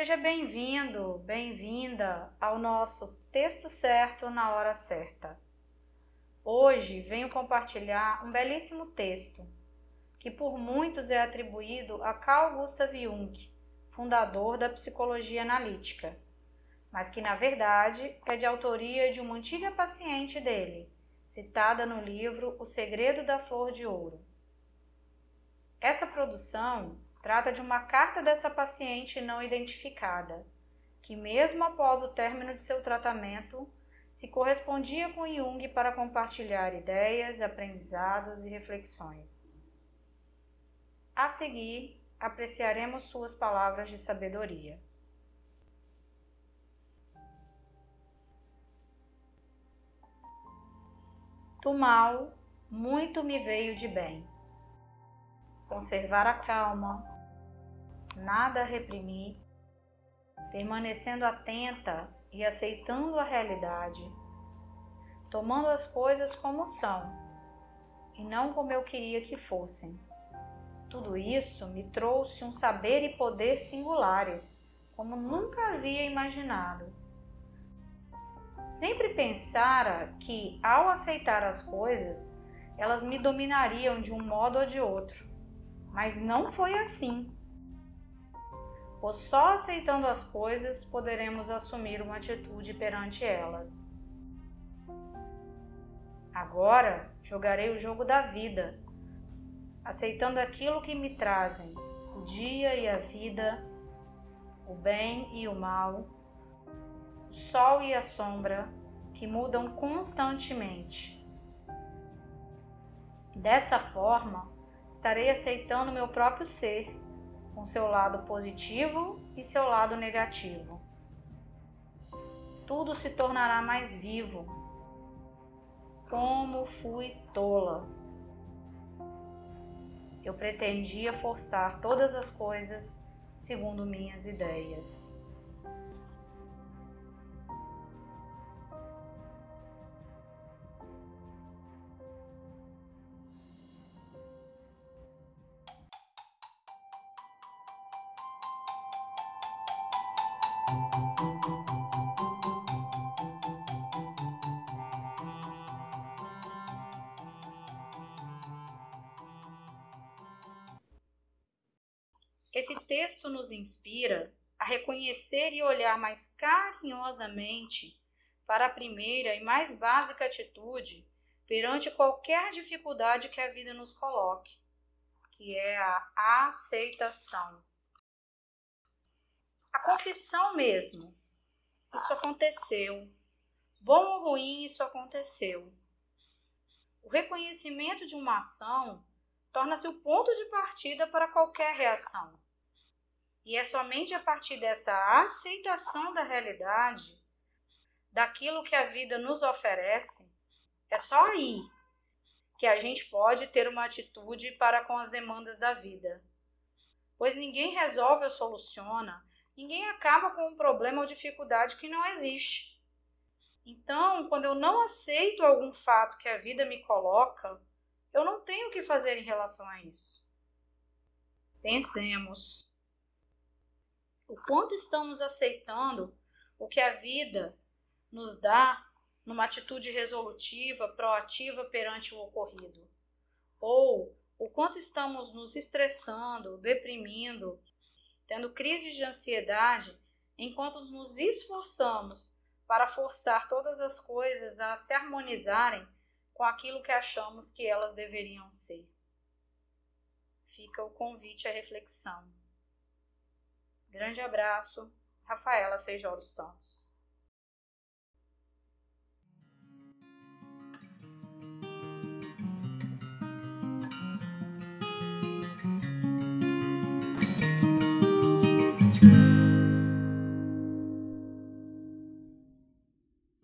Seja bem-vindo, bem-vinda ao nosso Texto Certo na Hora Certa. Hoje venho compartilhar um belíssimo texto que por muitos é atribuído a Carl Gustav Jung, fundador da psicologia analítica, mas que na verdade é de autoria de uma antiga paciente dele, citada no livro O Segredo da Flor de Ouro. Essa produção trata de uma carta dessa paciente não identificada, que mesmo após o término de seu tratamento, se correspondia com Jung para compartilhar ideias, aprendizados e reflexões. A seguir, apreciaremos suas palavras de sabedoria. Do mal, muito me veio de bem. Conservar a calma, nada reprimir, permanecendo atenta e aceitando a realidade, tomando as coisas como são e não como eu queria que fossem. Tudo isso me trouxe um saber e poder singulares, como nunca havia imaginado. Sempre pensara que, ao aceitar as coisas, elas me dominariam de um modo ou de outro, mas não foi assim pois só aceitando as coisas poderemos assumir uma atitude perante elas. Agora jogarei o jogo da vida, aceitando aquilo que me trazem, o dia e a vida, o bem e o mal, o sol e a sombra, que mudam constantemente. Dessa forma, estarei aceitando meu próprio ser com seu lado positivo e seu lado negativo. Tudo se tornará mais vivo. Como fui tola! Eu pretendia forçar todas as coisas segundo minhas ideias. Esse texto nos inspira a reconhecer e olhar mais carinhosamente para a primeira e mais básica atitude perante qualquer dificuldade que a vida nos coloque, que é a aceitação. A confissão mesmo. Isso aconteceu. Bom ou ruim, isso aconteceu. O reconhecimento de uma ação torna-se o ponto de partida para qualquer reação. E é somente a partir dessa aceitação da realidade, daquilo que a vida nos oferece, é só aí que a gente pode ter uma atitude para com as demandas da vida. Pois ninguém resolve ou soluciona, ninguém acaba com um problema ou dificuldade que não existe. Então, quando eu não aceito algum fato que a vida me coloca, eu não tenho o que fazer em relação a isso. Pensemos. O quanto estamos aceitando o que a vida nos dá numa atitude resolutiva, proativa perante o ocorrido? Ou o quanto estamos nos estressando, deprimindo, tendo crises de ansiedade, enquanto nos esforçamos para forçar todas as coisas a se harmonizarem com aquilo que achamos que elas deveriam ser. Fica o convite à reflexão. Grande abraço, Rafaela Feijó dos Santos.